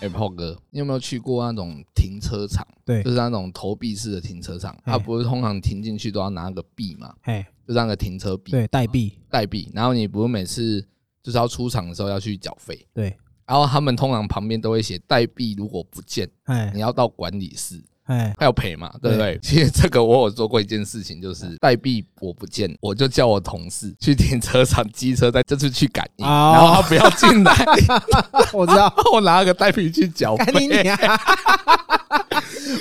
哎，炮哥，你有没有去过那种停车场？对就是那种投币式的停车场，它不是通常停进去都要拿个币嘛？哎，就那个停车币，对，代币，代币。然后你不是每次就是要出场的时候要去缴费，对，然后他们通常旁边都会写代币如果不见，哎你要到管理室。哎，他要赔嘛，对不对？其实这个我有做过一件事情，就是代币我不见，我就叫我同事去停车场机车在这次去感应，哦。然后他不要进来，我知道，我拿个代币去缴！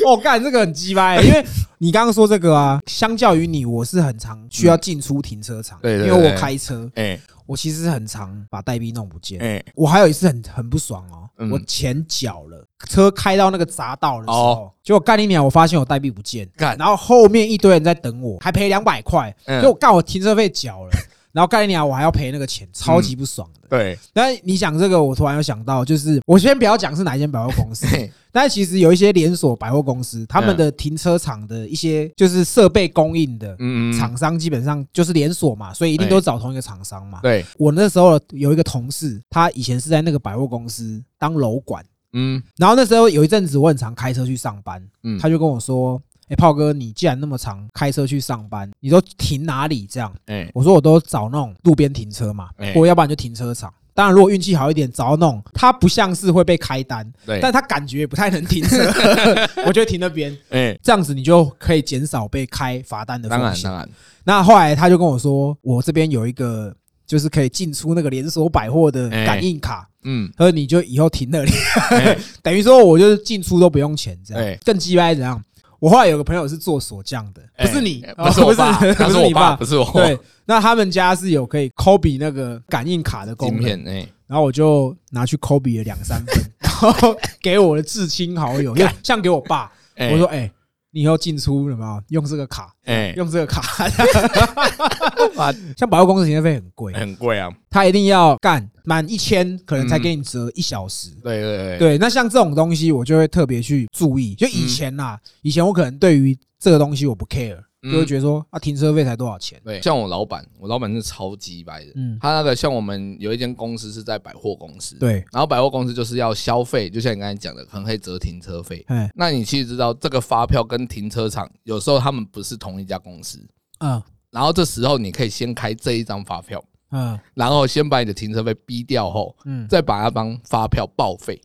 我干这个很鸡掰，因为你刚刚说这个啊，相较于你，我是很常需要进出停车场，对对因为我开车，哎。我其实很常把代币弄不见。哎，我还有一次很很不爽哦，嗯。我钱缴了，车开到那个匝道的时候哦，结果干一秒，我发现我代币不见，干。然后后面一堆人在等我，还赔两百块，嗯。就我干我停车费缴了，然后干你娘，我还要赔那个钱，超级不爽的。对，但你讲这个，我突然有想到，就是我先不要讲是哪一间百货公司，但其实有一些连锁百货公司，他们的停车场的一些就是设备供应的嗯，厂商，基本上就是连锁嘛，所以一定都找同一个厂商嘛。对，我那时候有一个同事，他以前是在那个百货公司当楼管，嗯。然后那时候有一阵子我很常开车去上班，嗯，他就跟我说：“哎，炮哥，你既然那么常开车去上班，你都停哪里？”这样，哎我说我都找那种路边停车嘛哎，或要不然就停车场。当然，如果运气好一点，找到那种它不像是会被开单，对，但他感觉也不太能停车，我就停那边。哎，这样子你就可以减少被开罚单的风险当然当。然，那后来他就跟我说，我这边有一个就是可以进出那个连锁百货的感应卡，嗯，他说你就以后停那里，哎 等于说我就是进出都不用钱，这对样更鸡掰怎样？我后来有个朋友是做锁匠的，不是你，哎不是我爸，不是我爸，不是我，对，那他们家是有可以 copy 那个感应卡的功能，然后我就拿去 copy 了两三份，然后给我的至亲好友，就像给我爸，哎。我说：“哎，你以后进出有没有用这个卡？哎，用这个卡。啊”像保货公司停车费很贵，很贵啊，他一定要干满一千，可能才给你折一小时。对对对，对，那像这种东西，我就会特别去注意。就以前呐，以前我可能对于这个东西我不 care，嗯就会觉得说啊，停车费才多少钱？对，像我老板，我老板是超级白的，嗯，他那个像我们有一间公司是在百货公司，对，然后百货公司就是要消费，就像你刚才讲的，可能可以折停车费。哎，那你其实知道，这个发票跟停车场有时候他们不是同一家公司，嗯然后这时候你可以先开这一张发票，嗯然后先把你的停车费逼掉后，嗯，再把那张发票报废，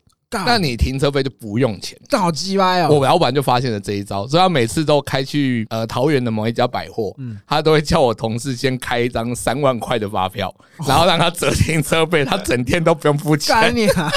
那你停车费就不用钱。这好鸡歪哦！我老板就发现了这一招，所以他每次都开去呃桃园的某一家百货，嗯他都会叫我同事先开一张三万块的发票，然后让他折停车费，他整天都不用付钱。干你啊！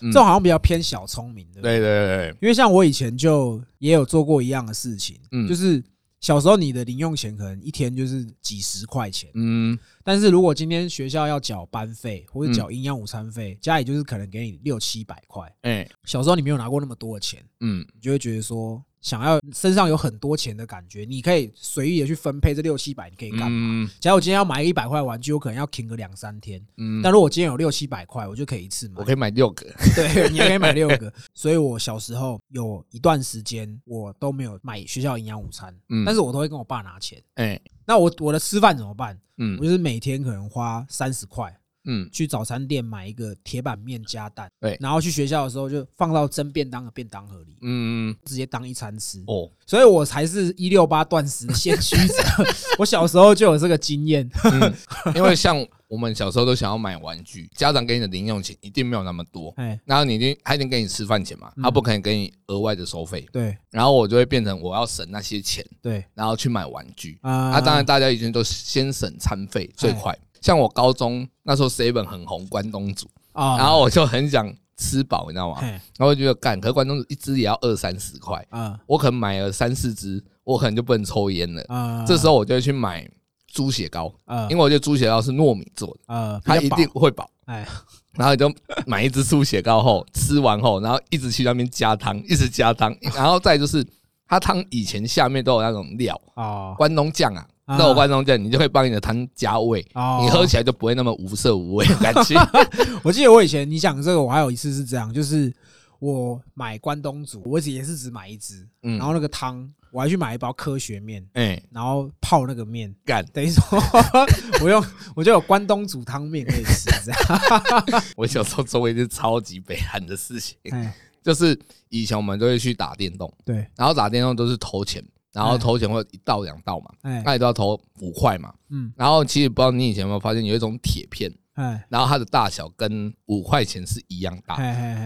这种好像比较偏小聪明，对不对？对对对因为像我以前就也有做过一样的事情，嗯就是小时候你的零用钱可能一天就是几十块钱，嗯，但是如果今天学校要缴班费或者缴营养午餐费，家里就是可能给你六七百块。哎，小时候你没有拿过那么多的钱，嗯，你就会觉得说想要身上有很多钱的感觉，你可以随意的去分配这六七百，你可以干嘛？嗯假如我今天要买一百块玩具，我可能要停个两三天，嗯，但如果我今天有六七百块，我就可以一次买我。可以买六个，对，你也可以买六个。所以我小时候有一段时间我都没有买学校营养午餐，嗯但是我都会跟我爸拿钱。哎，那我我的吃饭怎么办？嗯我嗯就是每天可能花三十块嗯，去早餐店买一个铁板面加蛋，对。然后去学校的时候就放到蒸便当的便当盒里，嗯，直接当一餐吃。哦，所以我才是一六八断食的先驱者。我小时候就有这个经验。嗯，因为像我们小时候都想要买玩具，家长给你的零用钱一定没有那么多，哎，然后你一定他一定给你吃饭钱嘛，嗯。他不可能给你额外的收费，对。然后我就会变成我要省那些钱，对。然后去买玩具。啊。啊，当然大家已经都先省餐费最快。像我高中那时候 seven 很红关东煮，啊。然后我就很想吃饱，你知道吗？然后我就觉得干，可是关东煮一只也要二三十块，啊。我可能买了三四只，我可能就不能抽烟了。啊。这时候我就会去买猪血糕，啊。因为我觉得猪血糕是糯米做的，啊，它一定会饱。哎。然后你就买一只猪血糕后，吃完后，然后一直去那边加汤，一直加汤，然后再就是它汤以前下面都有那种料，啊关东酱啊，啊。那我关东酱，你就可以帮你的汤加味，哦。你喝起来就不会那么无色无味的感觉。我记得我以前你讲这个，我还有一次是这样，就是我买关东煮，我也是只买一只，嗯。然后那个汤我还去买一包科学面，哎，然后泡那个面，干！等于说 我用我就有关东煮汤面可以吃，这样。我小时候做过一件超级北韩的事情，哎，就是以前我们都会去打电动，对，然后打电动都是投钱，然后哎投钱会一道两道嘛，哎，那你都要投五块嘛。嗯，然后其实不知道你以前有没有发现，有一种铁片，哎，然后它的大小跟五块钱是一样大，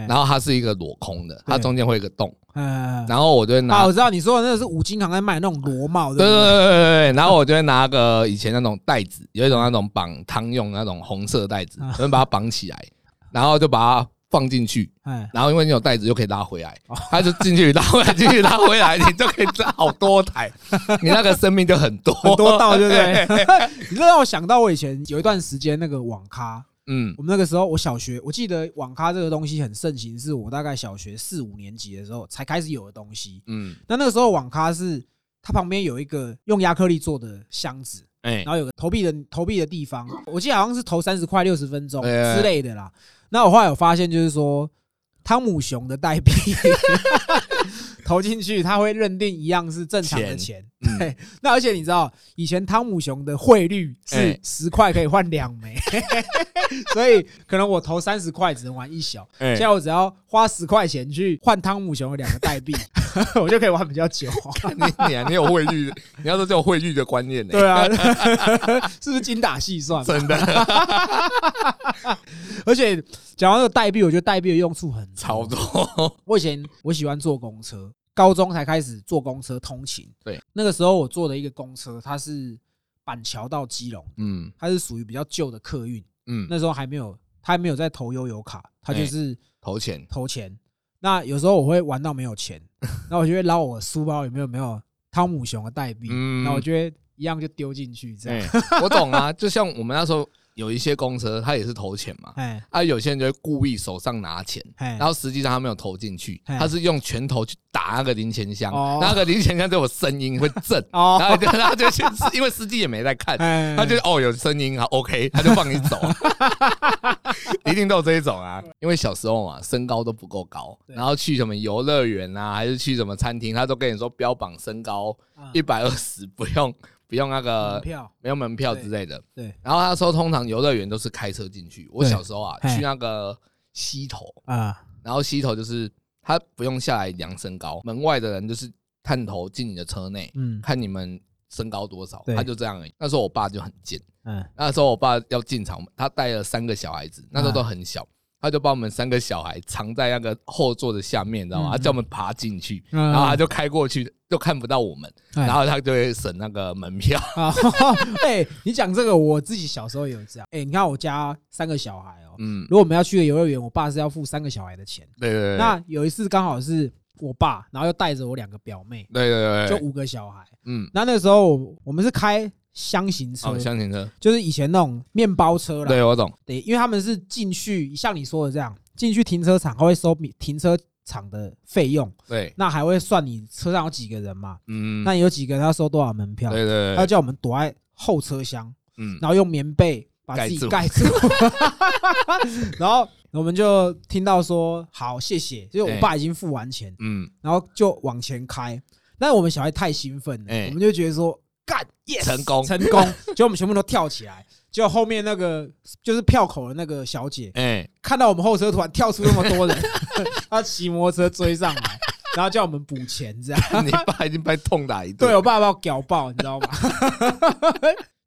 然后它是一个镂空的，它中间会有一个洞，哎，然后我就会拿啊，我知道你说的那个是五金行在卖那种螺帽，对对？对不对？对。然后我就会拿个以前那种袋子，有一种那种绑汤用的那种红色袋子，啊。我就把它绑起来，然后就把它放进去，哎，然后因为你有袋子，就可以拉回来哦，它就进去拉回来，进去拉回来，你就可以拉好多台，你那个生命就很多。很多道，对不对？你这让我想到我以前有一段时间那个网咖，嗯。我们那个时候我小学，我记得网咖这个东西很盛行，是我大概小学四五年级的时候才开始有的东西。嗯，那那个时候网咖是它旁边有一个用亚克力做的箱子，哎。然，后有个投币的投币的地方，我记得好像是投三十块六十分钟之类的啦。那我后来有发现，就是说汤姆熊的代币 投进去，他会认定一样是正常的钱。嗯对，那而且你知道，以前汤姆熊的汇率是哎十块可以换两枚，所以可能我投三十块只能玩一小，哎现在我只要花十块钱去换汤姆熊的两个代币，我就可以玩比较久。你 你啊，你有汇率，你要说这种汇率的观念呢？对啊，是不是精打细算？真的而且讲到那个代币，我觉得代币的用处很超多。多，我以前我喜欢坐公车，高中才开始坐公车通勤。对，那个时候我坐的一个公车，它是板桥到基隆，嗯它是属于比较旧的客运。嗯，那时候还没有，它还没有在投悠游卡，它就是投钱，投钱。那有时候我会玩到没有钱，那我就会捞我书包里面有没有汤姆熊的代币，嗯那我就会一样就丢进去这样。哎，我懂啊，就像我们那时候有一些公车，他也是投钱嘛，哎啊，有些人就会故意手上拿钱，哎，然后实际上他没有投进去，他是用拳头去打那个零钱箱，哦。那个零钱箱就有声音会震，哦，然后就他就去，因为司机也没在看，哎，他就哦有声音啊 OK，他就放你走，一定都有这一种啊。因为小时候嘛，身高都不够高，然后去什么游乐园啊，还是去什么餐厅，他都跟你说标榜身高啊。一百二十，不用不用那个票，没有门票之类的。对。然后那时候通常游乐园都是开车进去，我小时候啊去那个西头，啊，然后西头就是他不用下来量身高，门外的人就是探头进你的车内，嗯。看你们身高多少，他就这样而已。那时候我爸就很贱，嗯，那时候我爸要进场，他带了三个小孩子，那时候都很小，他就把我们三个小孩藏在那个后座的下面，你知道吗？嗯他叫我们爬进去，然然后他就开过去，就看不到我们，哎然后他就会省那个门票。啊 哎，你讲这个，我自己小时候也有这样。哎，你看我家三个小孩哦，嗯，如果我们要去个游乐园，我爸是要付三个小孩的钱。对对对，那有一次刚好是我爸，然后又带着我两个表妹，对对对，就五个小孩。嗯，那那个时候我我们是开箱型车。哦，，厢型车，就是以前那种面包车啦。对我懂，对，因为他们是进去，像你说的这样，进去停车场，他会收停车场的费用，对，那还会算你车上有几个人嘛？嗯，那你有几个人，他收多少门票？对对对，他叫我们躲在后车厢，嗯，然后用棉被把自己盖住，然后我们就听到说好谢谢，就是我爸已经付完钱，嗯，然后就往前开。但是我们小孩太兴奋了，哎。我们就觉得说干 yes 成功。成功，结果我们全部都跳起来，结果后面那个就是票口的那个小姐哎，看到我们后车突然跳出那么多人，她骑摩托车追上来，然后叫我们补钱这样。你爸已经被痛打一顿。对我爸把我屌爆，你知道吗？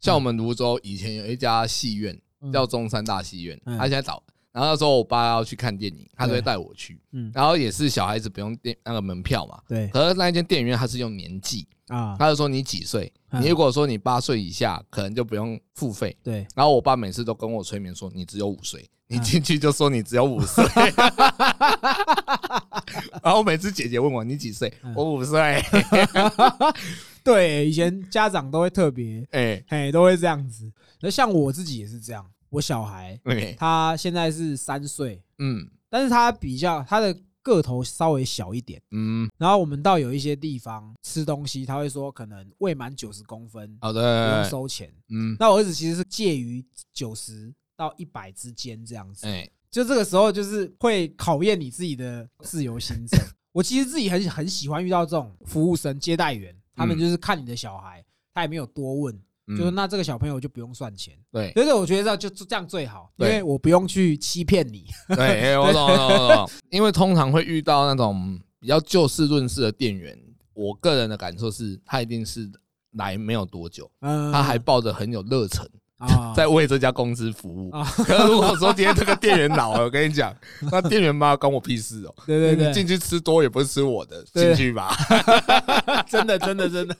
像我们泸州以前有一家戏院嗯。叫中山大戏院，嗯。他现在倒。然后那时候我爸要去看电影，他就会带我去。嗯，然后也是小孩子不用电那个门票嘛，对。可是那一间电影院它是用年纪，啊，他就说你几岁，嗯你如果说你八岁以下，可能就不用付费。对，然后我爸每次都跟我催眠说你只有五岁，你嗯进去就说你只有五岁。然后每次姐姐问我你几岁？嗯，我五岁。对，以前家长都会特别，哎，哎，都会这样子。那像我自己也是这样，我小孩，他现在是三岁，嗯。但是他比较他的个头稍微小一点。嗯，然后我们到有一些地方吃东西，他会说可能未满九十公分好的不用，收钱。嗯，那我儿子其实是介于九十到一百之间这样子。哎，就这个时候就是会考验你自己的自由心证。我其实自己很很喜欢遇到这种服务生、接待员，他们嗯就是看你的小孩，他也没有多问，就是嗯那这个小朋友就不用算钱。对所以我觉得这样就就这样最好，因对为我不用去欺骗你。对，哎 我懂我懂我懂。因为通常会遇到那种比较就事论事的店员，我个人的感受是，他一定是来没有多久，嗯，他还抱着很有热忱，啊在为这家公司服务。啊，可是如果说今天这个店员老了，我跟你讲，那店员妈关我屁事哦。对对对，你进去吃多也不是吃我的，对进去吧。真的真的真的。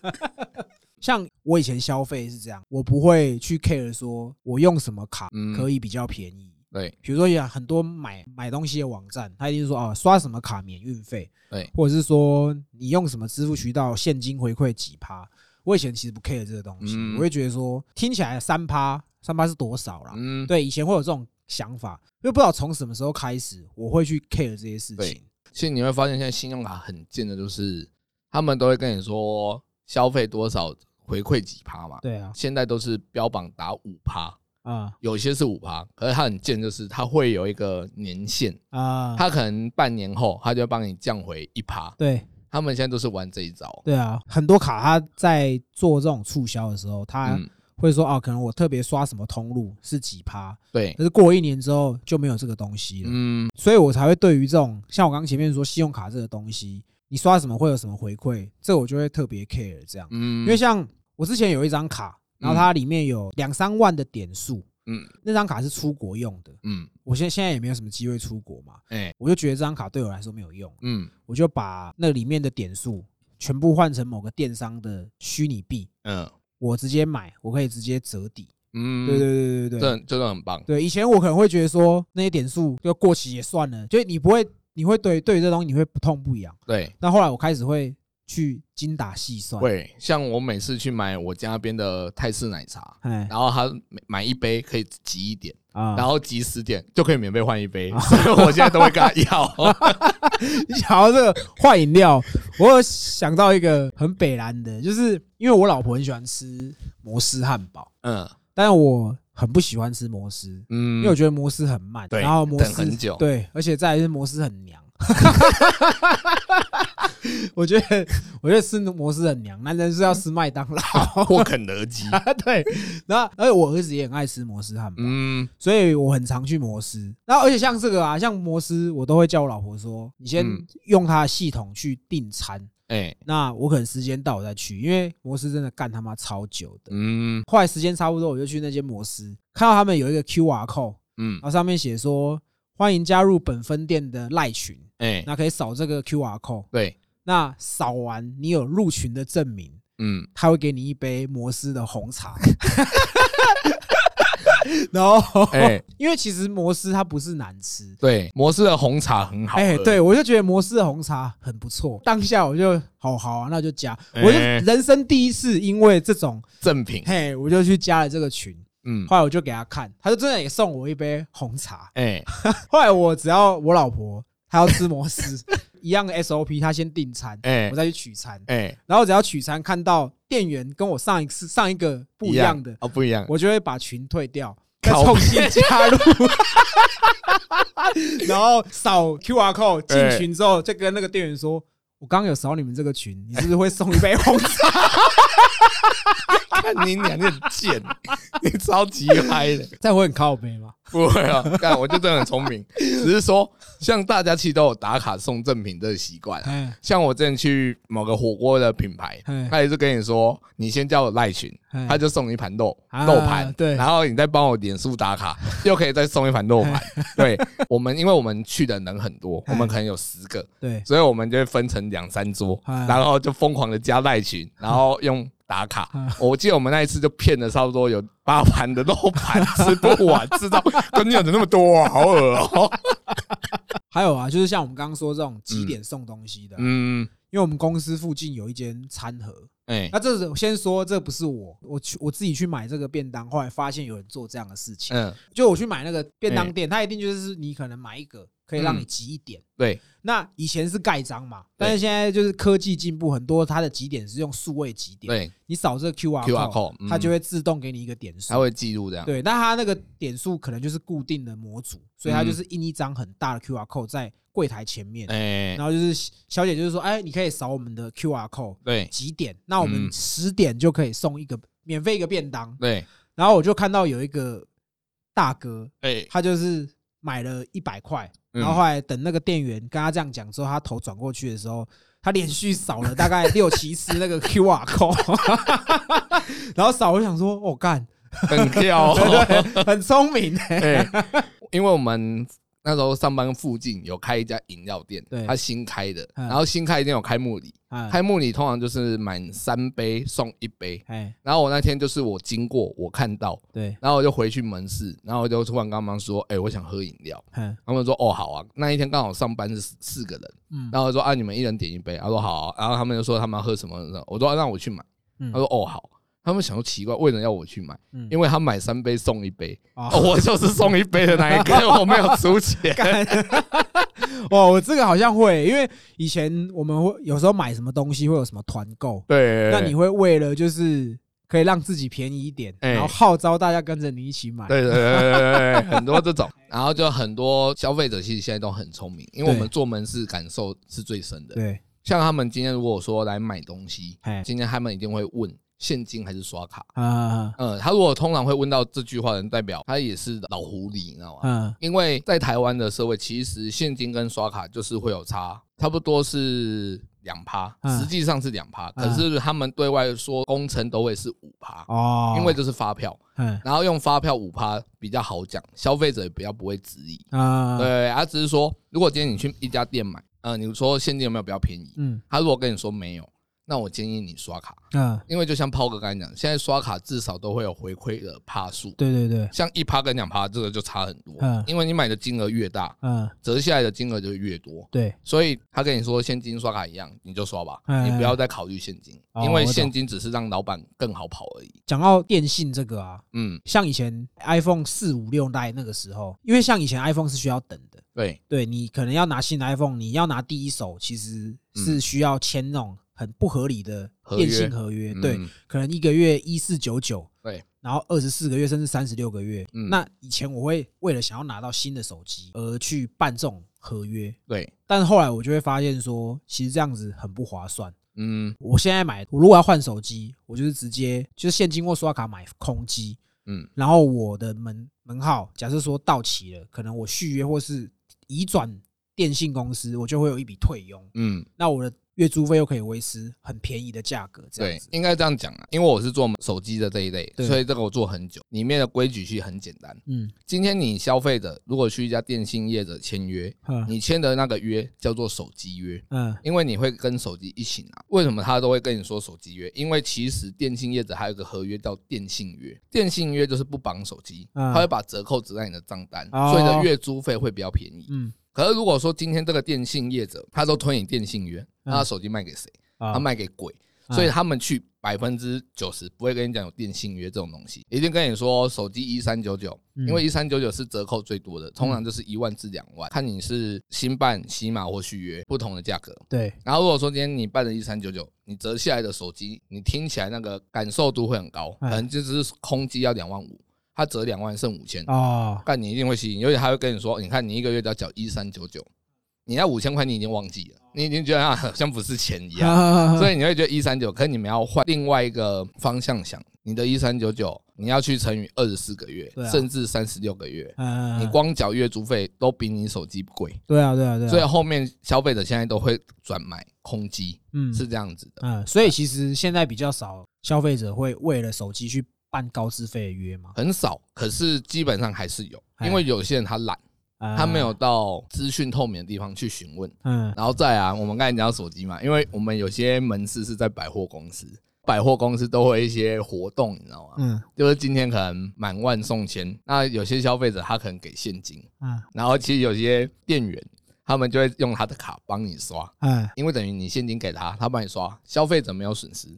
像我以前消费是这样，我不会去 care 说我用什么卡嗯可以比较便宜。对比如说有很多买买东西的网站，他一定是说哦刷什么卡免运费，对，或者是说你用什么支付渠道现金回馈几趴。我以前其实不 care 这个东西，嗯我会觉得说听起来三趴三趴是多少啦？嗯，对，以前会有这种想法，因为不知道从什么时候开始，我会去 care 这些事情。其实你会发现，现在信用卡很贱的，就是他们都会跟你说消费多少回馈几趴嘛。对啊，现在都是标榜打五趴，啊。有些是五趴，可是它很贱，就是它会有一个年限，啊，它可能半年后它就会帮你降回一趴。对。他们现在都是玩这一招。对啊，很多卡它在做这种促销的时候，它嗯，会说啊，可能我特别刷什么通路是几趴，对，可是过一年之后就没有这个东西了，嗯，所以我才会对于这种像我刚刚前面说信用卡这个东西，你刷什么会有什么回馈，这我就会特别 care 这样，嗯，因为像我之前有一张卡，然后它里面有两三万的点数，嗯那张卡是出国用的，嗯，我现在现在也没有什么机会出国嘛，哎，我就觉得这张卡对我来说没有用，嗯我就把那里面的点数全部换成某个电商的虚拟币，嗯我直接买，我可以直接折抵。嗯，对对对对对对，这真的很棒。对。以前我可能会觉得说那些点数就过期也算了，就你不会，你会对对于这东西你会不痛不痒。对，那后来我开始会去精打细算，对像我每次去买我家那边的泰式奶茶，哎然后他买买一杯可以集一点，啊，然后集十点就可以免费换一杯，所以我现在都会跟他要。你想到这个换饮料，我有想到一个很北蓝的，就是因为我老婆很喜欢吃摩斯汉堡，嗯。但是我很不喜欢吃摩斯，嗯，因为我觉得摩斯很慢，对然后摩斯等很久。对，而且再来是摩斯很娘。我觉得，我觉得吃摩斯很娘，男人是要吃麦当劳。或肯德基。对，然后而且我儿子也很爱吃摩斯汉堡，嗯所以我很常去摩斯。然后而且像这个啊，像摩斯，我都会叫我老婆说，你先嗯用他的系统去订餐。哎那我可能时间到我再去，因为摩斯真的干他妈超久的。嗯后来时间差不多，我就去那间摩斯，看到他们有一个 QR code，嗯然后上面写说欢迎加入本分店的赖群，哎那可以扫这个 QR code，对那扫完你有入群的证明，嗯他会给你一杯摩斯的红茶。然后，哎因为其实摩斯它不是难吃，对，摩斯的红茶很好喝。哎，对我就觉得摩斯的红茶很不错。当下我就好好啊，那就加。哎我就人生第一次因为这种，赠品。嘿，我就去加了这个群。嗯后来我就给他看，他就真的也送我一杯红茶。哎 后来我只要我老婆她要吃摩斯，一样的 SOP，他先订餐，哎我再去取餐。哎然后只要取餐看到店员跟我上一次上一个不一样的，哦，不一样。我就会把群退掉，再重新加入，然后扫 QR code 进群之后，再跟那个店员说。我刚刚有扫你们这个群，你是不是会送一杯红茶？看你俩，你很贱，你超级嗨的。这样会很靠背吗？不会啊，干我就真的很聪明，只是说像大家其实都有打卡送赠品这个习惯像我之前去某个火锅的品牌哎，他也是跟你说，你先叫我赖群，哎他就送你一盘肉啊肉盘，对。然后你再帮我点数打卡，又可以再送一盘肉盘。对我们，因为我们去的人很多，哎我们可能有十个，对，所以我们就会分成两三桌，哎然后就疯狂的加赖群，然后用打卡。哎。我记得我们那一次就骗了差不多有八盘的肉盘，吃不完，知道跟你有的那么多啊，好恶哦。还有啊，就是像我们刚刚说这种几点送东西的啊，嗯，因为我们公司附近有一间餐盒。哎，那这是先说，这不是我，我去我自己去买这个便当，后来发现有人做这样的事情。嗯，就我去买那个便当店，他一定就是你可能买一个可以让你集一点。对，那以前是盖章嘛，但是现在就是科技进步很多，它的集点是用数位集点，对。你扫这个 QR，QR code，嗯它就会自动给你一个点数。它。会记录这样。对，那它那个点数可能就是固定的模组，所以它就是印一张很大的 QR code 在柜台前面，哎。然，后就是小姐就是说，哎，你可以扫我们的 QR code 对。几点，那我们嗯。十点就可以送一个免费一个便当。对，然后我就看到有一个大哥，哎，他就是买了一百块，嗯。然后后来等那个店员跟他这样讲之后，他头转过去的时候，他连续扫了 大概六七次那个 QR code，然后扫我想说，我、干，很跳对哦。对，很聪明因为我们那时候上班附近有开一家饮料店对，它新开的，嗯然后新开一店有开幕礼，哎开幕礼通常就是满三杯送一杯。哎，然后我那天就是我经过，我看到，对，然后我就回去门市，然后我就突然跟他们说：“哎，我想喝饮料。”嗯他们说：“哦，好啊。”那一天刚好上班是四四个人，嗯然后我说：“啊，你们一人点一杯。”他说：“好啊。”然后他们就说他们要喝什么，我说：“啊让我去买。”嗯他说：“哦，好。”他们想说奇怪，为什么要我去买？嗯。因为他买三杯送一杯，我就是送一杯的那一个，我没有出钱。干。哦，我这个好像会，因为以前我们会有时候买什么东西会有什么团购，对，那你会为了就是可以让自己便宜一点，哎。然后号召大家跟着你一起买。对对对对对对，很多这种，然后就很多消费者其实现在都很聪明，因为我们对做门市感受是最深的。对，像他们今天如果说来买东西哎，今天他们一定会问现金还是刷卡。啊嗯，他如果通常会问到这句话的人，代表他也是老狐狸，你知道吗？嗯因为在台湾的社会，其实现金跟刷卡就是会有差，差不多是两趴，嗯实际上是两趴，嗯可是他们对外说工程都会是五趴，哦，因为这是发票，嗯然后用发票五趴比较好讲，消费者也比较不会质疑。啊对，他只是说，如果今天你去一家店买，呃，你说现金有没有比较便宜？嗯他如果跟你说没有，那我建议你刷卡，嗯，因为就像炮哥刚才讲，现在刷卡至少都会有回馈的趴数，对对对，像一趴跟两趴这个就差很多嗯，因为你买的金额越大，嗯。折下来的金额就越多。对，所以他跟你说现金刷卡一样，你就刷吧，嗯。你不要再考虑现金，哦因为现金只是让老板更好跑而已。讲到电信这个啊，嗯，像以前 iPhone 四五六代那个时候，因为像以前 iPhone 是需要等的，对，对你可能要拿新的 iPhone，你要拿第一手，其实是需要签那种很不合理的电信合约，对，嗯可能一个月一四九九，对，然后二十四个月甚至三十六个月。嗯那以前我会为了想要拿到新的手机而去办这种合约，对，但是后来我就会发现说，其实这样子很不划算。嗯我现在买，我如果要换手机，我就是直接就是现金或刷卡买空机，嗯然后我的门门号假设说到期了，可能我续约或是移转电信公司，我就会有一笔退佣，嗯，那我的月租费又可以维持很便宜的价格，这样子，。对应该这样讲啊，因为我是做手机的这一类，对所以这个我做很久，里面的规矩其实很简单。嗯今天你消费者如果去一家电信业者签约，嗯你签的那个约叫做手机约，嗯因为你会跟手机一起拿。为什么他都会跟你说手机约？因为其实电信业者还有一个合约叫电信约，电信约就是不绑手机，嗯他会把折扣折在你的账单，哦所以你的月租费会比较便宜。嗯可是如果说今天这个电信业者他都推你电信约，那他手机卖给谁？啊。他卖给鬼，啊。所以他们去百分之九十不会跟你讲有电信约这种东西，一定跟你说手机一三九九，嗯。因为一三九九是折扣最多的，通常就是一万至两万，看你是新办、喜马或续约不同的价格。对。然后如果说今天你办了一三九九，你折下来的手机，你听起来那个感受度会很高，可哎能就只是空机要两万五，它折两万剩五千，哦但你一定会吸引，而且他会跟你说，你看你一个月只要缴一三九九，你那五千块你已经忘记了，你已经觉得啊好像不是钱一样。所以以你会觉得一三九，可是你们要换另外一个方向想，你的一三九九，你要去乘以二十四个月，啊甚至三十六个月，嗯你光缴月租费都比你手机贵，对啊对啊对啊，所以后面消费者现在都会转买空机，嗯是这样子的。嗯，所以其实现在比较少消费者会为了手机去办高资费的约吗，很少，可是基本上还是有，哎因为有些人他懒，啊他没有到资讯透明的地方去询问。嗯然后再啊，我们刚才讲到手机嘛，因为我们有些门市是在百货公司，百货公司都会一些活动，你知道吗？嗯就是今天可能满万送千，那有些消费者他可能给现金，嗯然后其实有些店员他们就会用他的卡帮你刷，嗯因为等于你现金给他，他帮你刷，消费者没有损失。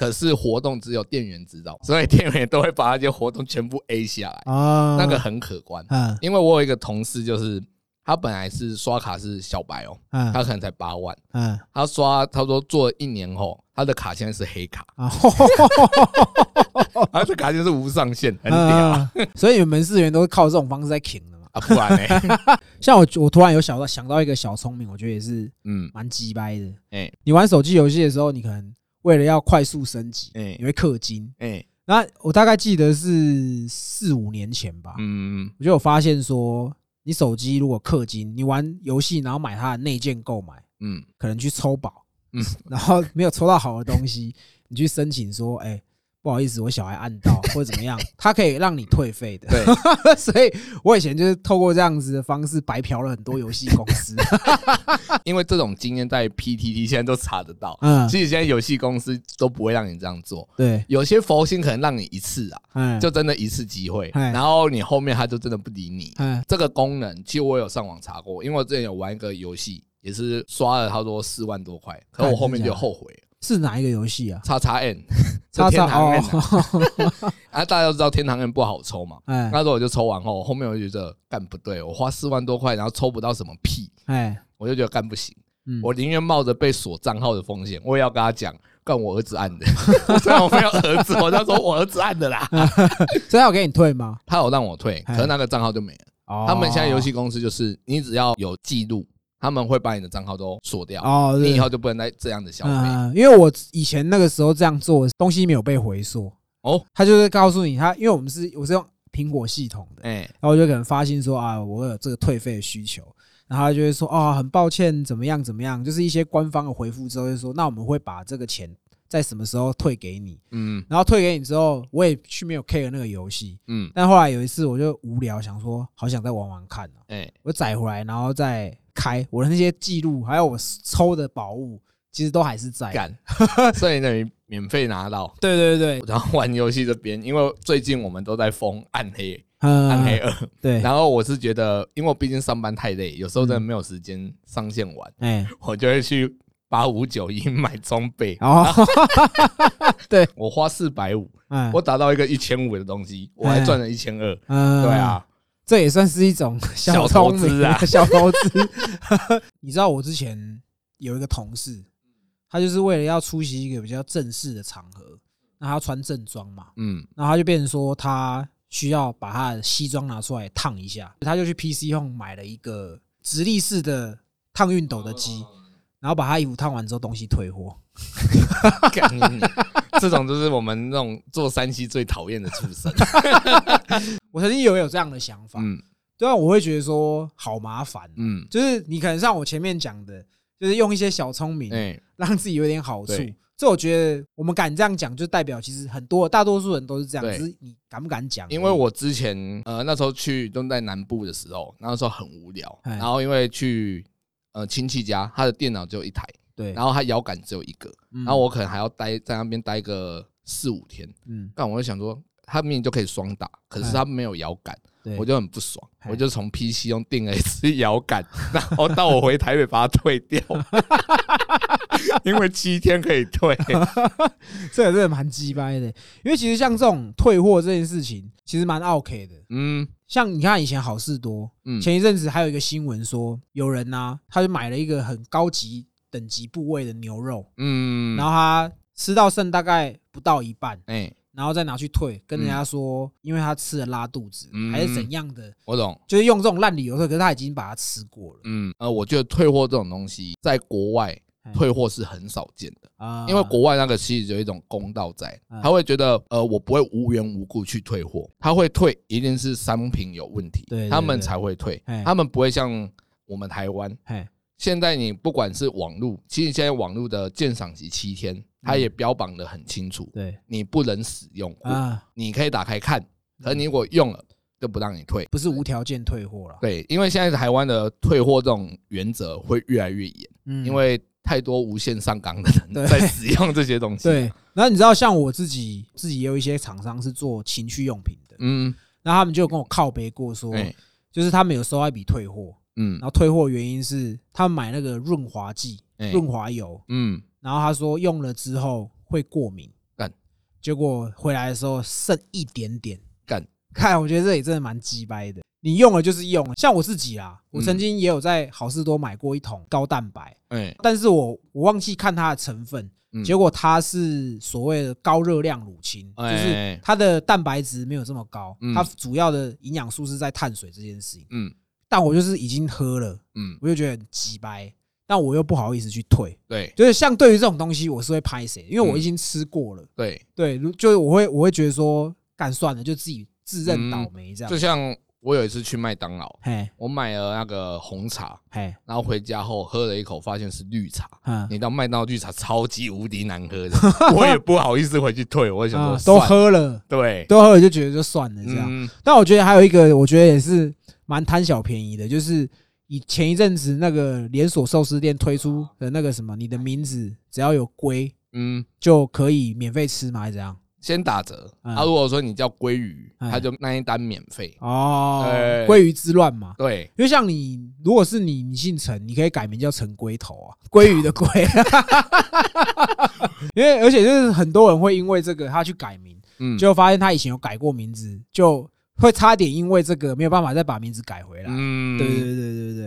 可是活动只有店员知道，所以店员都会把那些活动全部 A 下来，啊那个很可观。嗯因为我有一个同事，就是他本来是刷卡是小白哦，嗯他可能才八万，嗯他刷他说做了一年后，他的卡现在是黑卡，啊，他的卡就是无上限，很屌。啊所以你们门市员都是靠这种方式在挺的嘛。啊，不然呢？像我我突然有想到想到一个小聪明，我觉得也是嗯，蛮鸡掰的。哎你玩手机游戏的时候，你可能为了要快速升级，哎。你会氪金。哎，那我大概记得是四五年前吧，嗯我就有发现说，你手机如果氪金，你玩游戏然后买它的内建购买，嗯。可能去抽宝，嗯。然后没有抽到好的东西，你去申请说，哎、不好意思，我小孩按到或者怎么样，它可以让你退费的。对，所以我以前就是透过这样子的方式白嫖了很多游戏公司。因为这种经验在 PTT 现在都查得到。嗯，其实现在游戏公司都不会让你这样做，对，有些佛心可能让你一次啊，嗯，就真的一次机会，嗯然后你后面他就真的不理你。嗯这个功能其实我有上网查过，因为我之前有玩一个游戏，也是刷了差不多四万多块，可我后面就后悔了。是哪一个游戏啊？叉叉 N，叉叉 N 啊大家都知道天堂 N 不好抽嘛。哎那时候我就抽完后，后面我就觉得干不对，我花四万多块，然后抽不到什么屁，哎，我就觉得干不行。嗯，我宁愿冒着被锁账号的风险，我也要跟他讲，干我儿子按的。虽然我没有儿子，我就说我儿子按的啦。所以他有给你退吗？他有让我退，可是那个账号就没了。哦，他们现在游戏公司就是，你只要有记录，他们会把你的账号都锁掉，哦，你以后就不能再这样的消费。嗯，因为我以前那个时候这样做，东西没有被回溯。哦，他就是告诉你，他因为我们是我是用苹果系统的，哎，然后我就可能发信说啊，我有这个退费的需求，然后他就会说啊，很抱歉，怎么样怎么样，就是一些官方的回复之后就说，那我们会把这个钱在什么时候退给你，嗯。然后退给你之后，我也去没有 care 那个游戏，嗯，但后来有一次我就无聊，想说好想再玩玩看哦哎，我载回来，然后再开我的那些记录，还有我抽的宝物，其实都还是在。干，所以等于免费拿到。对对对，然后玩游戏这边，因为最近我们都在封暗黑，嗯，暗黑二。对，然后我是觉得，因为我毕竟上班太累，有时候真的没有时间上线玩，哎，我就会去八五九一买装备。哦，对我花四百五，嗯我打到一个一千五的东西，我还赚了一千二。嗯对，啊，这也算是一种 小投资啊 小投资。你知道我之前有一个同事，他就是为了要出席一个比较正式的场合，那他要穿正装嘛，嗯然后他就变成说他需要把他的西装拿出来烫一下，他就去 PC Home 买了一个直立式的烫熨斗的机，然后把他衣服烫完之后东西退货。这种就是我们那种做山西最讨厌的畜生。我曾经也有这样的想法，嗯对啊，我会觉得说好麻烦，嗯，就是你可能像我前面讲的，就是用一些小聪明哎，让自己有点好处对。这我觉得我们敢这样讲，就代表其实很多大多数人都是这样，对只是你敢不敢讲。因为我之前呃那时候去都在南部的时候，那时候很无聊，哎然后因为去呃亲戚家，他的电脑只有一台，对，然后他摇杆只有一个，然然后我可能还要待在那边待个四五天，嗯，但我就想说，他明明就可以双打，可是他没有摇杆，我就很不爽，哎。我就从 PC 用定了一支摇杆，然后到我回台北把它退掉，因为七天可以退。这个真的蛮鸡掰的。因为其实像这种退货这件事情，其实蛮 OK 的。嗯。像你看以前好事多，嗯，前一阵子还有一个新闻说，有人呢、他就买了一个很高级等级部位的牛肉，嗯，然后他吃到剩大概不到一半，哎，然后再拿去退，跟人家说，因为他吃了拉肚子，嗯还是怎样的，我懂。就是用这种烂理由退，可是他已经把它吃过了。嗯呃，我觉得退货这种东西，在国外哎退货是很少见的，啊因为国外那个其实有一种公道在嗯，他会觉得呃，我不会无缘无故去退货，他会退一定是商品有问题他们才会退哎，他们不会像我们台湾。嘿，现在你不管是网络，其实现在网络的鉴赏期七天，它也标榜的很清楚，对。你不能使用，啊，你可以打开看，可你如果用了就不让你退。不是无条件退货了，对，因为现在台湾的退货这种原则会越来越严，嗯。因为太多无限上纲的人 在使用这些东西。，对。然后你知道，像我自己自己也有一些厂商是做情趣用品的，嗯，然后他们就跟我靠背过说，哎，就是他们有收到一笔退货，嗯。然后退货原因是他们买那个润滑剂、哎。润滑油，嗯，然后他说用了之后会过敏干，结果回来的时候剩一点点，干，看，我觉得这也真的蛮鸡掰的。你用了就是用了，像我自己啦，我嗯。曾经也有在好事多买过一桶高蛋白，哎，但是我我忘记看它的成分，嗯。结果它是所谓的高热量乳清，就哎。是它的蛋白质没有这么高，嗯。它主要的营养素是在碳水这件事情。嗯。但我就是已经喝了，嗯，我就觉得很鸡掰，但我又不好意思去退，对。就是像对于这种东西，我是会拍谁，因为我嗯。已经吃过了，对，对，就是我会我会觉得说，干算了，就自己自认倒霉这样。就，像我有一次去麦当劳，嘿。我买了那个红茶，嘿，然后回家后喝了一口，发现是绿茶。嗯，你到麦当劳绿茶超级无敌难喝的，我也不好意思回去退，我就想说啊都，喝了，对，都喝了就觉得就算了这样。嗯，但我觉得还有一个，我觉得也是蛮贪小便宜的，就是以前一阵子那个连锁寿司店推出的那个什么，你的名字只要有龟嗯，就可以免费吃吗？还是怎样？先打折。嗯啊，如果说你叫鲑鱼，嗯他就那一单免费。哦对，鲑鱼之乱嘛。对，因为像你，如果是你，你姓陈，你可以改名叫陈龟头啊，鲑鱼的鲑。因为而且就是很多人会因为这个他去改名，嗯，就发现他以前有改过名字，就会差点因为这个没有办法再把名字改回来。嗯，对对对对对，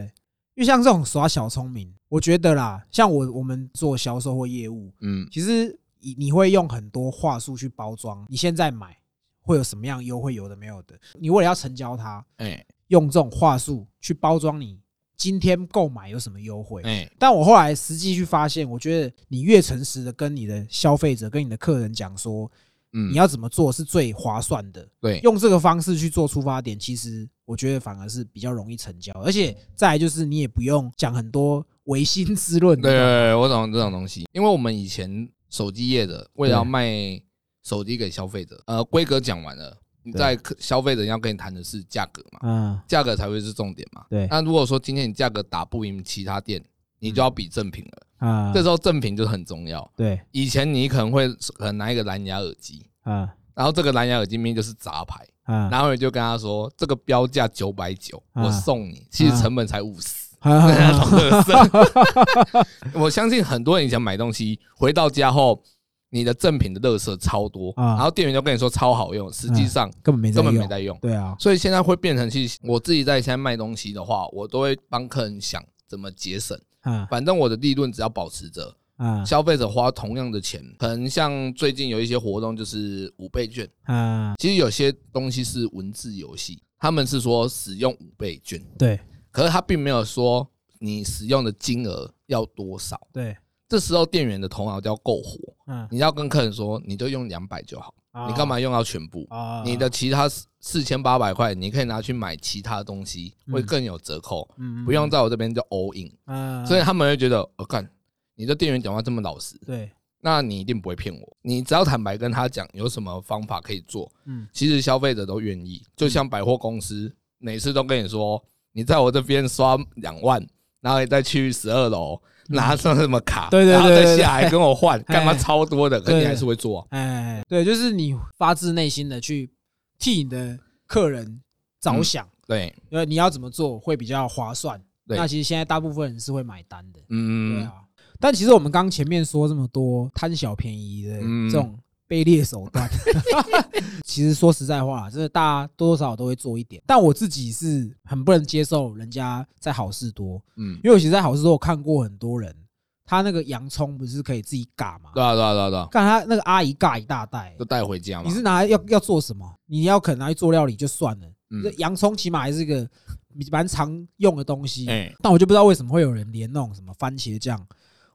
因为像这种耍小聪明，我觉得啦，像我我们做销售或业务，嗯。其实你你会用很多话术去包装，你现在买会有什么样优惠，有的没有的，你为了要成交它，哎。用这种话术去包装你今天购买有什么优惠。哎，但我后来实际去发现，我觉得你越诚实的跟你的消费者、跟你的客人讲说，嗯，你要怎么做是最划算的，对，用这个方式去做出发点，其实我觉得反而是比较容易成交，而且再来就是你也不用讲很多唯心之论。对我懂这种东西，因为我们以前手机业的为了要卖手机给消费者，呃，规格讲完了，你在客消费者要跟你谈的是价格嘛，嗯，价格才会是重点嘛。对。那如果说今天你价格打不赢其他店，你就要比正品了，啊，这时候正品就很重要。对。以前你可能会可能拿一个蓝牙耳机，啊。然后这个蓝牙耳机明明就是杂牌，啊。然后你就跟他说这个标价九百九，啊。我送你，其实成本才五十。啊。那种乐色，我相信很多人以前买东西回到家后，你的正品的乐色超多，啊。然后店员就跟你说超好用，实际上根本没在根本没用。在用。对啊，所以现在会变成，其实我自己在现在卖东西的话，我都会帮客人想怎么节省。啊反正我的利润只要保持着，啊消费者花同样的钱，可能像最近有一些活动就是五倍券，啊，其实有些东西是文字游戏，他们是说使用五倍券，对。可是他并没有说你使用的金额要多少。对，这时候店员的头脑就要够活，嗯，你要跟客人说，你就用两百就好，你干嘛用到全部？啊？你的其他四千八百块，你可以拿去买其他东西，嗯会更有折扣，嗯不用在我这边就 all in。啊，所以他们会觉得，我干，你的店员讲话这么老实，对，那你一定不会骗我。你只要坦白跟他讲有什么方法可以做，嗯其实消费者都愿意。就像百货公司，每次都跟你说，你在我这边刷两万，然后你再去十二楼拿上什么卡，嗯对对对然后对对再下来跟我换，干嘛哎超多的？可你还是会做。啊。哎，对，就是你发自内心的去替你的客人着想，对，因为你要怎么做会比较划算。对。那其实现在大部分人是会买单的，对嗯，啊。但其实我们刚前面说这么多贪小便宜的嗯。这种卑劣手段，其实说实在话，就是大家多多少少都会做一点。但我自己是很不能接受人家在好事多，嗯，因为我其实在好事多我看过很多人，他那个洋葱不是可以自己嘎吗？对啊，对啊，对啊，对啊，看他那个阿姨嘎一大袋都，带回家嘛你。是拿来要要做什么？你要可能拿去做料理就算了，嗯这洋葱起码还是一个蛮常用的东西。哎，但我就不知道为什么会有人连那种什么番茄酱、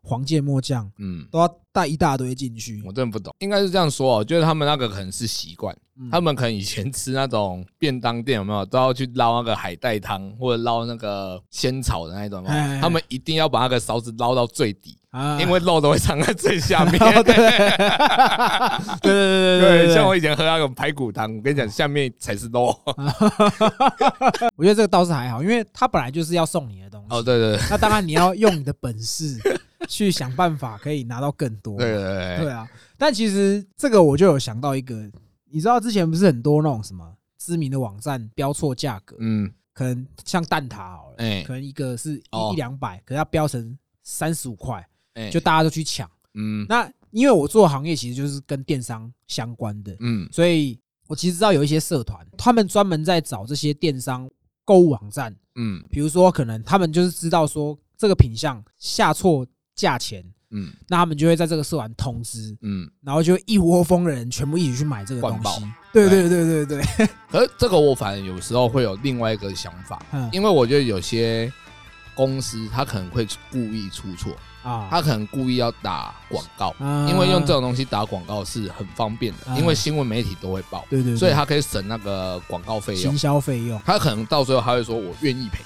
黄芥末酱嗯，都要带一大堆进去。我。真的不懂，应该是这样说哦，就是他们那个可能是习惯，嗯。他们可能以前吃那种便当店有没有？都要去捞那个海带汤或者捞那个仙草的那一种他们一定要把那个勺子捞到最底，啊。因为肉都会藏在最下面。对。对对对对对，像我以前喝那个排骨汤，我跟你讲，下面才是肉。我觉得这个倒是还好，因为他本来就是要送你的东西。哦，对对对。那当然你要用你的本事 去想办法，可以拿到更多。对对对。对，啊，但其实这个我就有想到一个，你知道之前不是很多那种什么知名的网站标错价格，嗯，可能像蛋挞好了，哎。可能一个是哦。一一两百，可是它标成三十五块，哎，就大家都去抢。嗯。那因为我做行业其实就是跟电商相关的，嗯。所以我其实知道有一些社团，他们专门在找这些电商购物网站，嗯。比如说可能他们就是知道说这个品相下错价钱，嗯。那他们就会在这个社团通知，嗯。然后就一窝蜂的人全部一起去买这个东西。对对对。对对，可是这个我反而有时候会有另外一个想法，嗯。因为我觉得有些公司他可能会故意出错，啊，他可能故意要打广告，啊。因为用这种东西打广告是很方便的，啊。因为新闻媒体都会报，对对，对所以他可以省那个广告费用。行。销费用。他可能到最后他会说：“我愿意赔，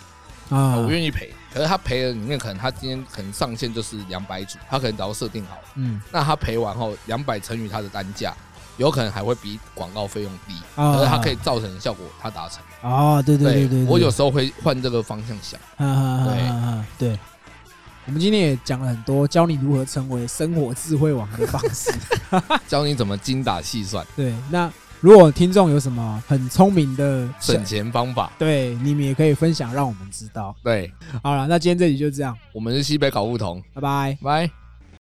啊，我愿意赔。”可是他赔的里面，可能他今天可能上限就是两百组，他可能早就设定好了。嗯那他赔完后，两百乘以他的单价，有可能还会比广告费用低，啊可是他可以造成的效果，他达成。哦，对对对对，我有时候会换这个方向想。对对对。我们今天也讲了很多教你如何成为生活智慧王的方式。教你怎么精打细算、对，那如果听众有什么很聪明的省钱方法。对，你们也可以分享，让我们知道。对，好了，那今天这集就这样，我们是西北搞不同，拜拜。拜。